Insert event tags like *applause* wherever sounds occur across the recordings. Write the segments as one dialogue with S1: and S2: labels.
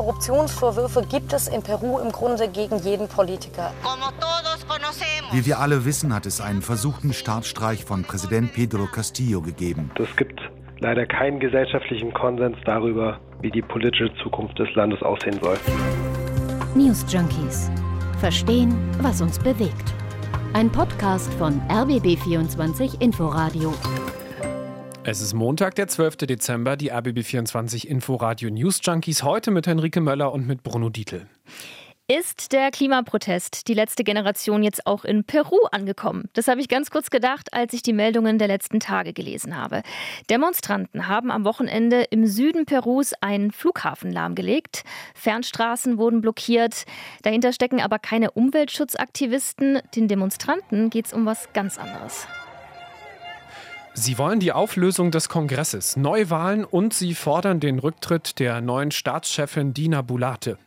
S1: Korruptionsvorwürfe gibt es in Peru im Grunde gegen jeden Politiker.
S2: Wie wir alle wissen, hat es einen versuchten Staatsstreich von Präsident Pedro Castillo gegeben.
S3: Es gibt leider keinen gesellschaftlichen Konsens darüber, wie die politische Zukunft des Landes aussehen soll.
S4: News Junkies. Verstehen, was uns bewegt. Ein Podcast von RBB24 Inforadio.
S5: Es ist Montag, der 12. Dezember, die RBB24 Inforadio News Junkies. Heute mit Henrike Möller und mit Bruno Dietl.
S6: Ist der Klimaprotest die letzte Generation jetzt auch in Peru angekommen? Das habe ich ganz kurz gedacht, als ich die Meldungen der letzten Tage gelesen habe. Demonstranten haben am Wochenende im Süden Perus einen Flughafen lahmgelegt. Fernstraßen wurden blockiert. Dahinter stecken aber keine Umweltschutzaktivisten. Den Demonstranten geht es um was ganz anderes.
S5: Sie wollen die Auflösung des Kongresses, Neuwahlen und sie fordern den Rücktritt der neuen Staatschefin Dina Bulate.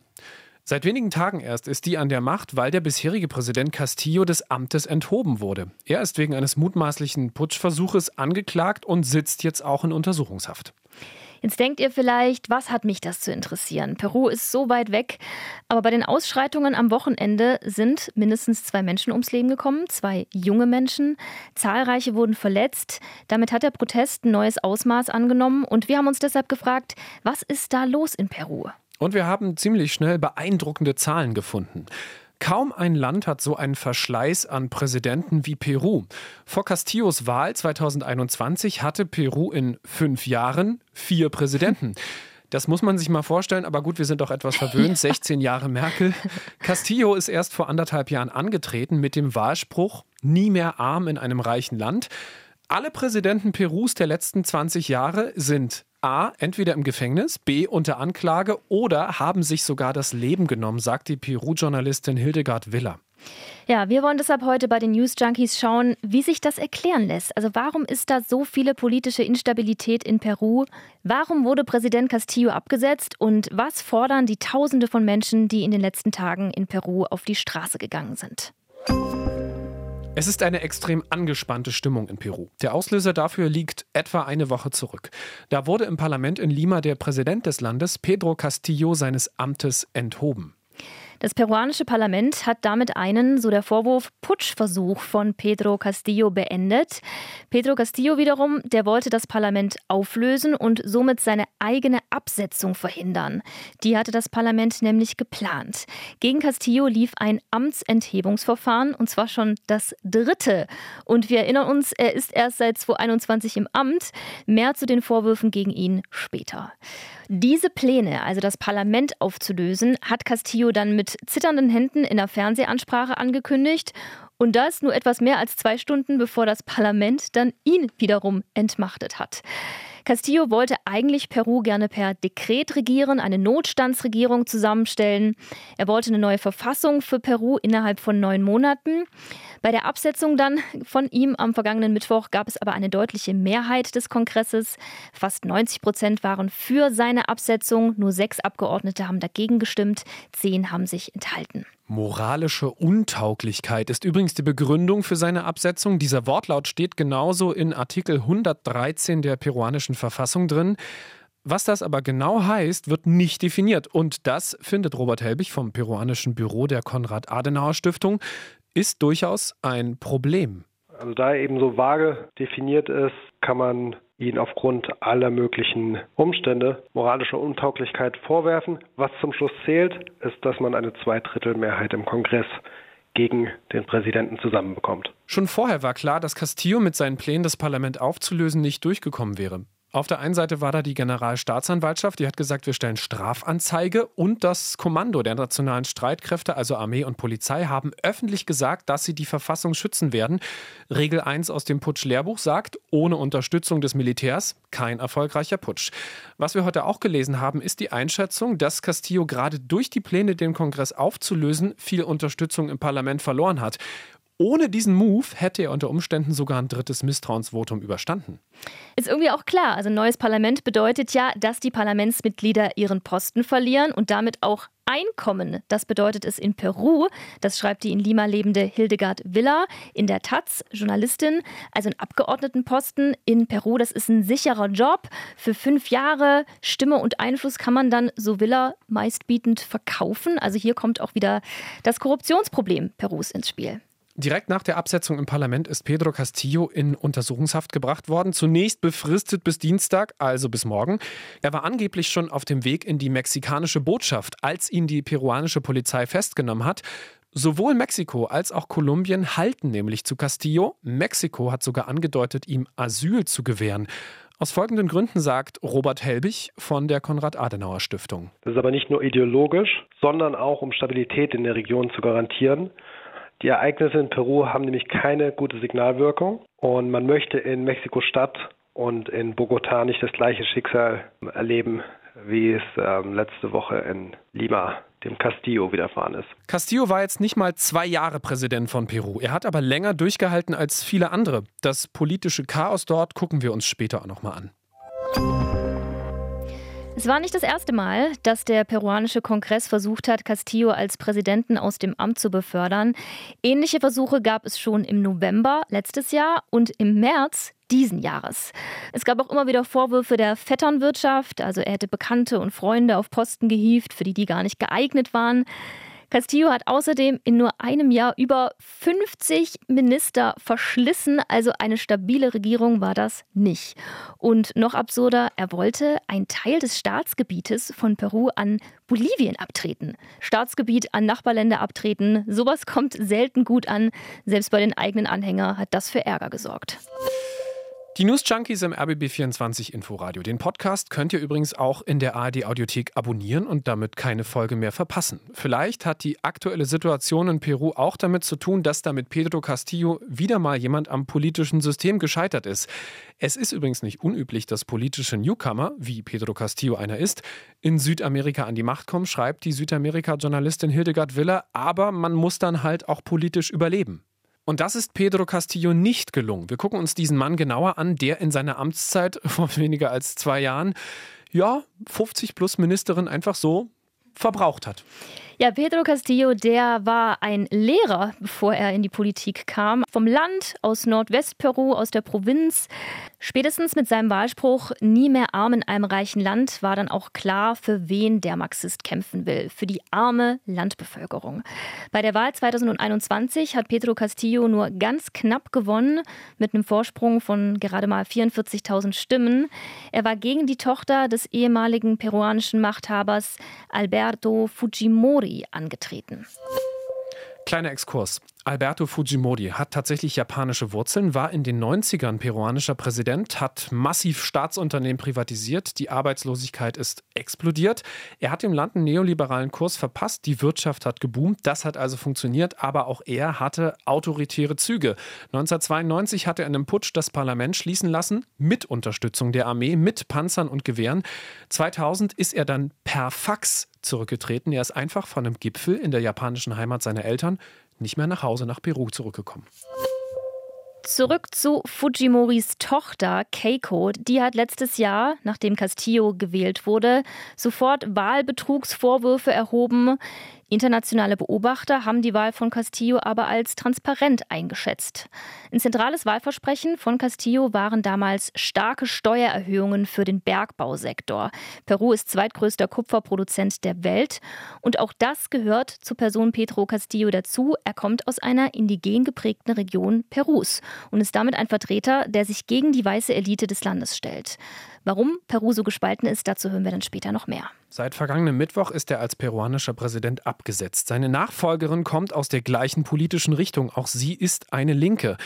S5: Seit wenigen Tagen erst ist die an der Macht, weil der bisherige Präsident Castillo des Amtes enthoben wurde. Er ist wegen eines mutmaßlichen Putschversuches angeklagt und sitzt jetzt auch in Untersuchungshaft.
S6: Jetzt denkt ihr vielleicht, was hat mich das zu interessieren? Peru ist so weit weg. Aber bei den Ausschreitungen am Wochenende sind mindestens zwei Menschen ums Leben gekommen, zwei junge Menschen. Zahlreiche wurden verletzt. Damit hat der Protest ein neues Ausmaß angenommen. Und wir haben uns deshalb gefragt, was ist da los in Peru?
S5: Und wir haben ziemlich schnell beeindruckende Zahlen gefunden. Kaum ein Land hat so einen Verschleiß an Präsidenten wie Peru. Vor Castillos Wahl 2021 hatte Peru in fünf Jahren vier Präsidenten. Das muss man sich mal vorstellen, aber gut, wir sind doch etwas verwöhnt. *laughs* 16 Jahre Merkel. Castillo ist erst vor anderthalb Jahren angetreten mit dem Wahlspruch, nie mehr arm in einem reichen Land. Alle Präsidenten Perus der letzten 20 Jahre sind A, entweder im Gefängnis, B, unter Anklage oder haben sich sogar das Leben genommen, sagt die Peru-Journalistin Hildegard Willer.
S6: Ja, wir wollen deshalb heute bei den News Junkies schauen, wie sich das erklären lässt. Also warum ist da so viele politische Instabilität in Peru? Warum wurde Präsident Castillo abgesetzt? Und was fordern die Tausende von Menschen, die in den letzten Tagen in Peru auf die Straße gegangen sind?
S5: Es ist eine extrem angespannte Stimmung in Peru. Der Auslöser dafür liegt etwa eine Woche zurück. Da wurde im Parlament in Lima der Präsident des Landes, Pedro Castillo, seines Amtes enthoben.
S6: Das peruanische Parlament hat damit einen, so der Vorwurf, Putschversuch von Pedro Castillo beendet. Pedro Castillo wiederum, der wollte das Parlament auflösen und somit seine eigene Absetzung verhindern. Die hatte das Parlament nämlich geplant. Gegen Castillo lief ein Amtsenthebungsverfahren und zwar schon das dritte. Und wir erinnern uns, er ist erst seit 2021 im Amt. Mehr zu den Vorwürfen gegen ihn später. Diese Pläne, also das Parlament aufzulösen, hat Castillo dann mit zitternden Händen in der Fernsehansprache angekündigt. Und das nur etwas mehr als zwei Stunden, bevor das Parlament dann ihn wiederum entmachtet hat. Castillo wollte eigentlich Peru gerne per Dekret regieren, eine Notstandsregierung zusammenstellen. Er wollte eine neue Verfassung für Peru innerhalb von neun Monaten. Bei der Absetzung dann von ihm am vergangenen Mittwoch gab es aber eine deutliche Mehrheit des Kongresses. Fast 90 Prozent waren für seine Absetzung. Nur sechs Abgeordnete haben dagegen gestimmt. Zehn haben sich enthalten.
S5: Moralische Untauglichkeit ist übrigens die Begründung für seine Absetzung. Dieser Wortlaut steht genauso in Artikel 113 der peruanischen Verfassung drin. Was das aber genau heißt, wird nicht definiert. Und das findet Robert Helbig vom peruanischen Büro der Konrad-Adenauer-Stiftung ist durchaus ein Problem.
S3: Also da er eben so vage definiert ist, kann man ihn aufgrund aller möglichen Umstände moralischer Untauglichkeit vorwerfen. Was zum Schluss zählt, ist, dass man eine Zweidrittelmehrheit im Kongress gegen den Präsidenten zusammenbekommt.
S5: Schon vorher war klar, dass Castillo mit seinen Plänen, das Parlament aufzulösen, nicht durchgekommen wäre. Auf der einen Seite war da die Generalstaatsanwaltschaft, die hat gesagt, wir stellen Strafanzeige und das Kommando der nationalen Streitkräfte, also Armee und Polizei, haben öffentlich gesagt, dass sie die Verfassung schützen werden. Regel 1 aus dem Putsch-Lehrbuch sagt, ohne Unterstützung des Militärs kein erfolgreicher Putsch. Was wir heute auch gelesen haben, ist die Einschätzung, dass Castillo gerade durch die Pläne, den Kongress aufzulösen, viel Unterstützung im Parlament verloren hat. Ohne diesen Move hätte er unter Umständen sogar ein drittes Misstrauensvotum überstanden.
S6: Ist irgendwie auch klar. Also ein neues Parlament bedeutet ja, dass die Parlamentsmitglieder ihren Posten verlieren und damit auch Einkommen. Das bedeutet es in Peru. Das schreibt die in Lima lebende Hildegard Villa in der Taz, Journalistin. Also ein Abgeordnetenposten in Peru, das ist ein sicherer Job. Für fünf Jahre Stimme und Einfluss kann man dann, so Villa, meistbietend verkaufen. Also hier kommt auch wieder das Korruptionsproblem Perus ins Spiel.
S5: Direkt nach der Absetzung im Parlament ist Pedro Castillo in Untersuchungshaft gebracht worden. Zunächst befristet bis Dienstag, also bis morgen. Er war angeblich schon auf dem Weg in die mexikanische Botschaft, als ihn die peruanische Polizei festgenommen hat. Sowohl Mexiko als auch Kolumbien halten nämlich zu Castillo. Mexiko hat sogar angedeutet, ihm Asyl zu gewähren. Aus folgenden Gründen sagt Robert Helbig von der Konrad-Adenauer-Stiftung.
S3: Das ist aber nicht nur ideologisch, sondern auch um Stabilität in der Region zu garantieren. Die Ereignisse in Peru haben nämlich keine gute Signalwirkung und man möchte in Mexiko-Stadt und in Bogotá nicht das gleiche Schicksal erleben, wie es ähm, letzte Woche in Lima dem Castillo widerfahren ist.
S5: Castillo war jetzt nicht mal zwei Jahre Präsident von Peru. Er hat aber länger durchgehalten als viele andere. Das politische Chaos dort gucken wir uns später auch nochmal an.
S6: Es war nicht das erste Mal, dass der peruanische Kongress versucht hat, Castillo als Präsidenten aus dem Amt zu befördern. Ähnliche Versuche gab es schon im November letztes Jahr und im März diesen Jahres. Es gab auch immer wieder Vorwürfe der Vetternwirtschaft, also er hätte Bekannte und Freunde auf Posten gehievt, für die die gar nicht geeignet waren. Castillo hat außerdem in nur einem Jahr über 50 Minister verschlissen, also eine stabile Regierung war das nicht. Und noch absurder, er wollte einen Teil des Staatsgebietes von Peru an Bolivien abtreten. Staatsgebiet an Nachbarländer abtreten, sowas kommt selten gut an. Selbst bei den eigenen Anhängern hat das für Ärger gesorgt.
S5: Die News Junkies im RBB24 Inforadio. Den Podcast könnt ihr übrigens auch in der ARD Audiothek abonnieren und damit keine Folge mehr verpassen. Vielleicht hat die aktuelle Situation in Peru auch damit zu tun, dass da mit Pedro Castillo wieder mal jemand am politischen System gescheitert ist. Es ist übrigens nicht unüblich, dass politische Newcomer, wie Pedro Castillo einer ist, in Südamerika an die Macht kommen, schreibt die Südamerika-Journalistin Hildegard Willer, aber man muss dann halt auch politisch überleben. Und das ist Pedro Castillo nicht gelungen. Wir gucken uns diesen Mann genauer an, der in seiner Amtszeit *laughs* vor weniger als zwei Jahren, ja, 50 plus Ministerin einfach so verbraucht hat.
S6: Ja, Pedro Castillo, der war ein Lehrer, bevor er in die Politik kam. Vom Land, aus Nordwestperu, aus der Provinz. Spätestens mit seinem Wahlspruch Nie mehr arm in einem reichen Land war dann auch klar, für wen der Marxist kämpfen will. Für die arme Landbevölkerung. Bei der Wahl 2021 hat Pedro Castillo nur ganz knapp gewonnen, mit einem Vorsprung von gerade mal 44.000 Stimmen. Er war gegen die Tochter des ehemaligen peruanischen Machthabers Alberto Fujimori Fujimori angetreten.
S5: Kleiner Exkurs. Alberto Fujimori hat tatsächlich japanische Wurzeln, war in den 90ern peruanischer Präsident, hat massiv Staatsunternehmen privatisiert, die Arbeitslosigkeit ist explodiert. Er hat dem Land einen neoliberalen Kurs verpasst, die Wirtschaft hat geboomt, das hat also funktioniert, aber auch er hatte autoritäre Züge. 1992 hat er in einem Putsch das Parlament schließen lassen, mit Unterstützung der Armee, mit Panzern und Gewehren. 2000 ist er dann per Fax zurückgetreten. Er ist einfach von einem Gipfel in der japanischen Heimat seiner Eltern nicht mehr nach Hause nach Peru zurückgekommen.
S6: Zurück zu Fujimoris Tochter Keiko. Die hat letztes Jahr, nachdem Castillo gewählt wurde, sofort Wahlbetrugsvorwürfe erhoben. Internationale Beobachter haben die Wahl von Castillo aber als transparent eingeschätzt. Ein zentrales Wahlversprechen von Castillo waren damals starke Steuererhöhungen für den Bergbausektor. Peru ist zweitgrößter Kupferproduzent der Welt und auch das gehört zu Person Pedro Castillo dazu. Er kommt aus einer indigen geprägten Region Perus und ist damit ein Vertreter, der sich gegen die weiße Elite des Landes stellt. Warum Peru so gespalten ist, dazu hören wir dann später noch mehr.
S5: Seit vergangenem Mittwoch ist er als peruanischer Präsident abgesetzt. Seine Nachfolgerin kommt aus der gleichen politischen Richtung. Auch sie ist eine Linke.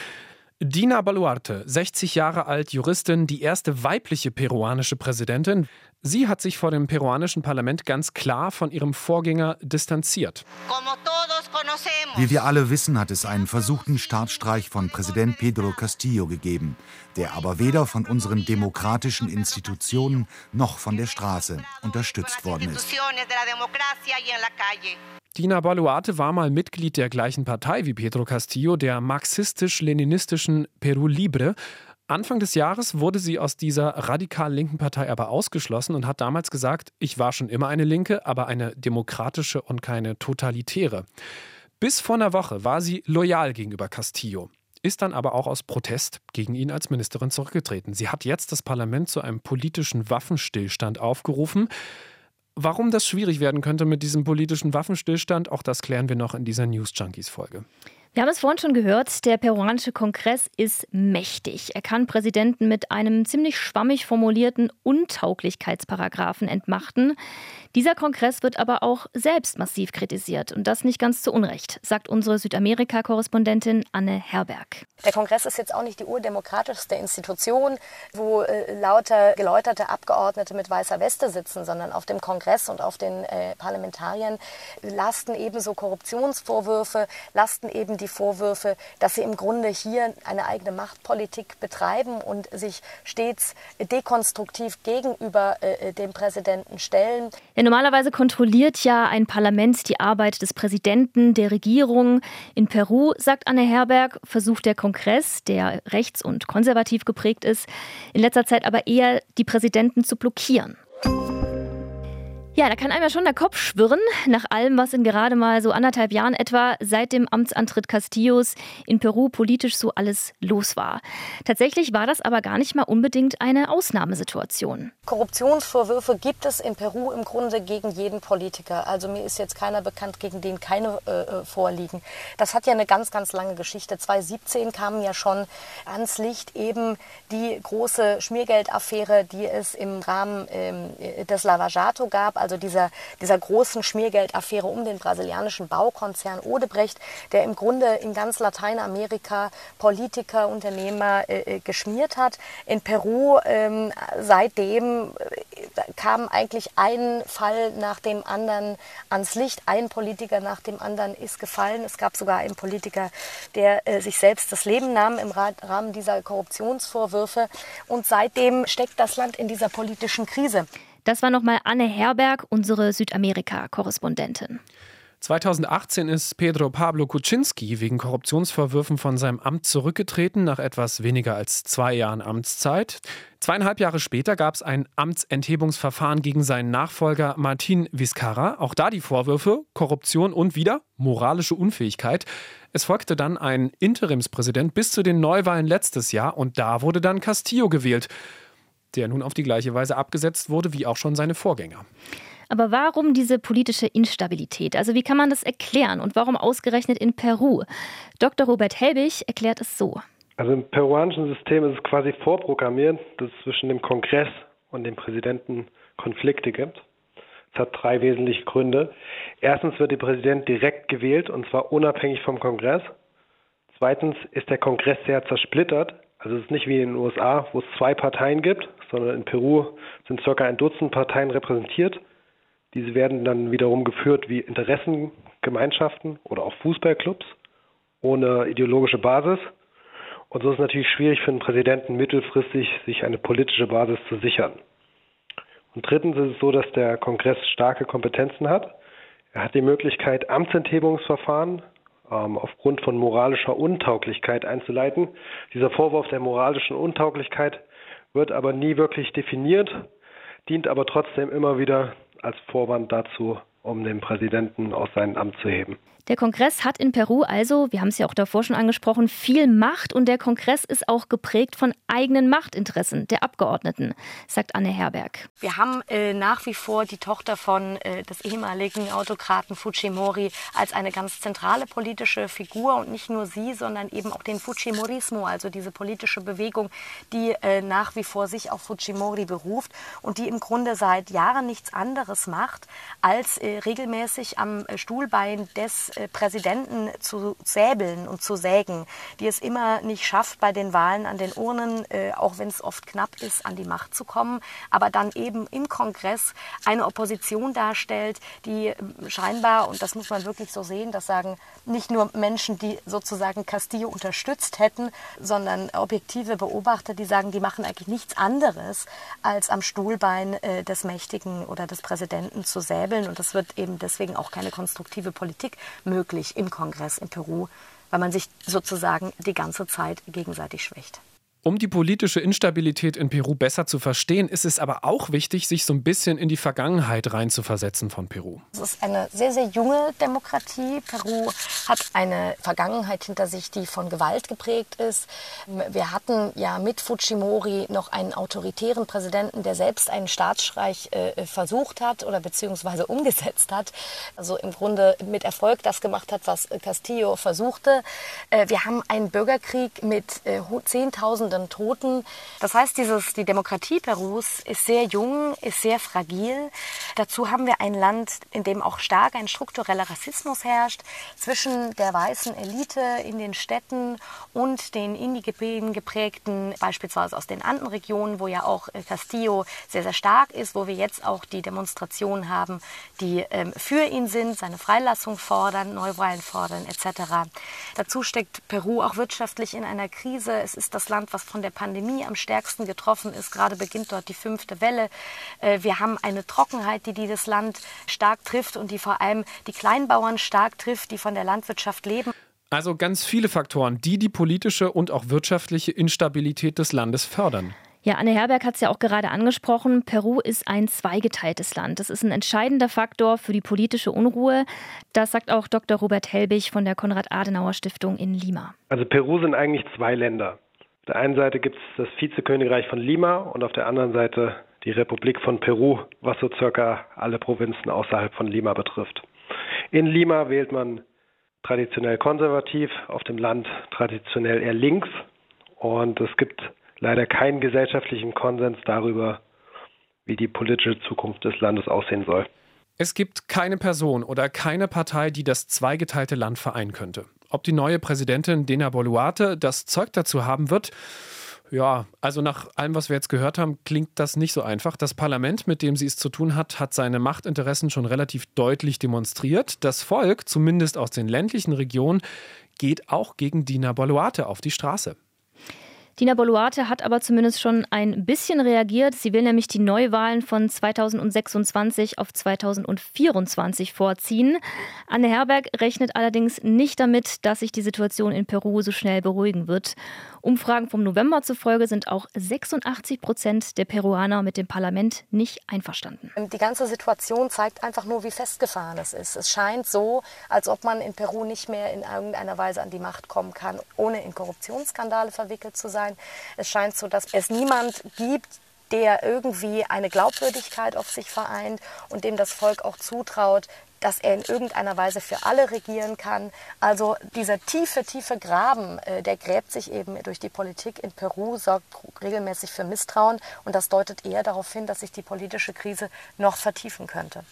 S5: Dina Baluarte, 60 Jahre alt, Juristin, die erste weibliche peruanische Präsidentin. Sie hat sich vor dem peruanischen Parlament ganz klar von ihrem Vorgänger distanziert.
S2: Wie wir alle wissen, hat es einen versuchten Staatsstreich von Präsident Pedro Castillo gegeben, der aber weder von unseren demokratischen Institutionen noch von der Straße unterstützt worden ist.
S5: Dina Boluarte war mal Mitglied der gleichen Partei wie Pedro Castillo, der marxistisch-leninistischen Peru Libre. Anfang des Jahres wurde sie aus dieser radikal linken Partei aber ausgeschlossen und hat damals gesagt, ich war schon immer eine Linke, aber eine demokratische und keine totalitäre. Bis vor einer Woche war sie loyal gegenüber Castillo, ist dann aber auch aus Protest gegen ihn als Ministerin zurückgetreten. Sie hat jetzt das Parlament zu einem politischen Waffenstillstand aufgerufen. Warum das schwierig werden könnte mit diesem politischen Waffenstillstand, auch das klären wir noch in dieser News Junkies Folge.
S6: Wir haben es vorhin schon gehört, der peruanische Kongress ist mächtig. Er kann Präsidenten mit einem ziemlich schwammig formulierten Untauglichkeitsparagraphen entmachten. Dieser Kongress wird aber auch selbst massiv kritisiert und das nicht ganz zu Unrecht, sagt unsere Südamerika-Korrespondentin Anne Herberg.
S1: Der Kongress ist jetzt auch nicht die urdemokratischste Institution, wo äh, lauter geläuterte Abgeordnete mit weißer Weste sitzen, sondern auf dem Kongress und auf den äh, Parlamentariern lasten ebenso Korruptionsvorwürfe, lasten eben die Vorwürfe, dass sie im Grunde hier eine eigene Machtpolitik betreiben und sich stets dekonstruktiv gegenüber äh, dem Präsidenten stellen.
S6: Ja, normalerweise kontrolliert ja ein Parlament die Arbeit des Präsidenten, der Regierung. In Peru, sagt Anne Herberg, versucht der Kongress, der rechts- und konservativ geprägt ist, in letzter Zeit aber eher die Präsidenten zu blockieren. Ja, da kann einem ja schon der Kopf schwirren, nach allem, was in gerade mal so anderthalb Jahren etwa seit dem Amtsantritt Castillos in Peru politisch so alles los war. Tatsächlich war das aber gar nicht mal unbedingt eine Ausnahmesituation.
S1: Korruptionsvorwürfe gibt es in Peru im Grunde gegen jeden Politiker. Also mir ist jetzt keiner bekannt, gegen den keine äh, äh vorliegen. Das hat ja eine ganz, ganz lange Geschichte. 2017 kamen ja schon ans Licht eben die große Schmiergeldaffäre, die es im Rahmen ähm, des Lavajato gab also dieser, dieser großen Schmiergeldaffäre um den brasilianischen Baukonzern Odebrecht, der im Grunde in ganz Lateinamerika Politiker, Unternehmer äh, äh geschmiert hat. In Peru ähm, seitdem äh, kam eigentlich ein Fall nach dem anderen ans Licht. Ein Politiker nach dem anderen ist gefallen. Es gab sogar einen Politiker, der äh, sich selbst das Leben nahm im Rahmen dieser Korruptionsvorwürfe. Und seitdem steckt das Land in dieser politischen Krise.
S6: Das war nochmal Anne Herberg, unsere Südamerika-Korrespondentin.
S5: 2018 ist Pedro Pablo Kuczynski wegen Korruptionsvorwürfen von seinem Amt zurückgetreten nach etwas weniger als zwei Jahren Amtszeit. Zweieinhalb Jahre später gab es ein Amtsenthebungsverfahren gegen seinen Nachfolger Martin Vizcarra. Auch da die Vorwürfe Korruption und wieder moralische Unfähigkeit. Es folgte dann ein Interimspräsident bis zu den Neuwahlen letztes Jahr und da wurde dann Castillo gewählt der nun auf die gleiche Weise abgesetzt wurde wie auch schon seine Vorgänger.
S6: Aber warum diese politische Instabilität? Also wie kann man das erklären und warum ausgerechnet in Peru? Dr. Robert Helbig erklärt es so.
S3: Also im peruanischen System ist es quasi vorprogrammiert, dass es zwischen dem Kongress und dem Präsidenten Konflikte gibt. Es hat drei wesentliche Gründe. Erstens wird der Präsident direkt gewählt und zwar unabhängig vom Kongress. Zweitens ist der Kongress sehr zersplittert. Also es ist nicht wie in den USA, wo es zwei Parteien gibt, sondern in Peru sind circa ein Dutzend Parteien repräsentiert. Diese werden dann wiederum geführt wie Interessengemeinschaften oder auch Fußballclubs ohne ideologische Basis. Und so ist es natürlich schwierig für einen Präsidenten mittelfristig, sich eine politische Basis zu sichern. Und drittens ist es so, dass der Kongress starke Kompetenzen hat. Er hat die Möglichkeit, Amtsenthebungsverfahren ähm, aufgrund von moralischer Untauglichkeit einzuleiten. Dieser Vorwurf der moralischen Untauglichkeit wird aber nie wirklich definiert, dient aber trotzdem immer wieder als Vorwand dazu, um den Präsidenten aus seinem Amt zu heben.
S6: Der Kongress hat in Peru also, wir haben es ja auch davor schon angesprochen, viel Macht und der Kongress ist auch geprägt von eigenen Machtinteressen der Abgeordneten, sagt Anne Herberg.
S1: Wir haben äh, nach wie vor die Tochter von äh, des ehemaligen Autokraten Fujimori als eine ganz zentrale politische Figur und nicht nur sie, sondern eben auch den Fujimorismo, also diese politische Bewegung, die äh, nach wie vor sich auf Fujimori beruft und die im Grunde seit Jahren nichts anderes macht, als äh, regelmäßig am äh, Stuhlbein des äh, Präsidenten zu säbeln und zu sägen, die es immer nicht schafft, bei den Wahlen an den Urnen, äh, auch wenn es oft knapp ist, an die Macht zu kommen, aber dann eben im Kongress eine Opposition darstellt, die ähm, scheinbar, und das muss man wirklich so sehen, das sagen nicht nur Menschen, die sozusagen Castillo unterstützt hätten, sondern objektive Beobachter, die sagen, die machen eigentlich nichts anderes, als am Stuhlbein des Mächtigen oder des Präsidenten zu säbeln. Und das wird wird eben deswegen auch keine konstruktive Politik möglich im Kongress in Peru, weil man sich sozusagen die ganze Zeit gegenseitig schwächt.
S5: Um die politische Instabilität in Peru besser zu verstehen, ist es aber auch wichtig, sich so ein bisschen in die Vergangenheit reinzuversetzen von Peru.
S1: Es ist eine sehr, sehr junge Demokratie. Peru hat eine Vergangenheit hinter sich, die von Gewalt geprägt ist. Wir hatten ja mit Fujimori noch einen autoritären Präsidenten, der selbst einen Staatsstreich äh, versucht hat oder beziehungsweise *laughs* umgesetzt hat. Also im Grunde mit Erfolg das gemacht hat, was Castillo versuchte. Äh, wir haben einen Bürgerkrieg mit äh, Zehntausenden Tausenden Toten. Das heißt, dieses, die Demokratie Perus ist sehr jung, ist sehr fragil. Dazu haben wir ein Land, in dem auch stark ein struktureller Rassismus herrscht zwischen der weißen Elite in den Städten und den indigenen geprägten, beispielsweise aus den Andenregionen, wo ja auch äh, Castillo sehr, sehr stark ist, wo wir jetzt auch die Demonstrationen haben, die ähm, für ihn sind, seine Freilassung fordern, Neuwahlen fordern etc. Dazu steckt Peru auch wirtschaftlich in einer Krise. Es ist das Land, was von der Pandemie am stärksten getroffen ist. Gerade beginnt dort die fünfte Welle. Äh, wir haben eine Trockenheit, die dieses Land stark trifft und die vor allem die Kleinbauern stark trifft, die von der Landwirtschaft leben.
S5: Also ganz viele Faktoren, die die politische und auch wirtschaftliche Instabilität des Landes fördern.
S6: Ja, Anne Herberg hat es ja auch gerade angesprochen. Peru ist ein zweigeteiltes Land. Das ist ein entscheidender Faktor für die politische Unruhe. Das sagt auch Dr. Robert Helbig von der Konrad-Adenauer-Stiftung in Lima.
S3: Also Peru sind eigentlich zwei Länder der einen Seite gibt es das Vizekönigreich von Lima und auf der anderen Seite die Republik von Peru, was so circa alle Provinzen außerhalb von Lima betrifft. In Lima wählt man traditionell konservativ, auf dem Land traditionell eher links und es gibt leider keinen gesellschaftlichen Konsens darüber, wie die politische Zukunft des Landes aussehen soll.
S5: Es gibt keine Person oder keine Partei, die das zweigeteilte Land vereinen könnte. Ob die neue Präsidentin Dena Boluarte das Zeug dazu haben wird, ja, also nach allem, was wir jetzt gehört haben, klingt das nicht so einfach. Das Parlament, mit dem sie es zu tun hat, hat seine Machtinteressen schon relativ deutlich demonstriert. Das Volk, zumindest aus den ländlichen Regionen, geht auch gegen Dina Boluarte auf die Straße.
S6: Dina Boluarte hat aber zumindest schon ein bisschen reagiert. Sie will nämlich die Neuwahlen von 2026 auf 2024 vorziehen. Anne Herberg rechnet allerdings nicht damit, dass sich die Situation in Peru so schnell beruhigen wird. Umfragen vom November zufolge sind auch 86 Prozent der Peruaner mit dem Parlament nicht einverstanden.
S1: Die ganze Situation zeigt einfach nur, wie festgefahren es ist. Es scheint so, als ob man in Peru nicht mehr in irgendeiner Weise an die Macht kommen kann, ohne in Korruptionsskandale verwickelt zu sein. Es scheint so, dass es niemand gibt, der irgendwie eine Glaubwürdigkeit auf sich vereint und dem das Volk auch zutraut, dass er in irgendeiner Weise für alle regieren kann. Also dieser tiefe, tiefe Graben, äh, der gräbt sich eben durch die Politik in Peru, sorgt regelmäßig für Misstrauen und das deutet eher darauf hin, dass sich die politische Krise noch vertiefen könnte.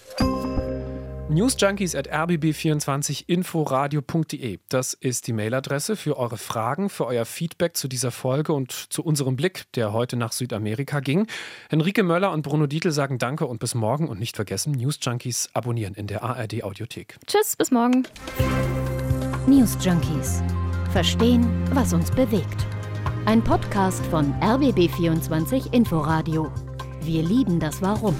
S5: Newsjunkies at rbb24inforadio.de. Das ist die Mailadresse für eure Fragen, für euer Feedback zu dieser Folge und zu unserem Blick, der heute nach Südamerika ging. Henrike Möller und Bruno Dietl sagen Danke und bis morgen und nicht vergessen, Newsjunkies abonnieren in der ARD Audiothek.
S6: Tschüss, bis morgen.
S4: Newsjunkies. Verstehen, was uns bewegt. Ein Podcast von RBB24 Inforadio. Wir lieben das Warum.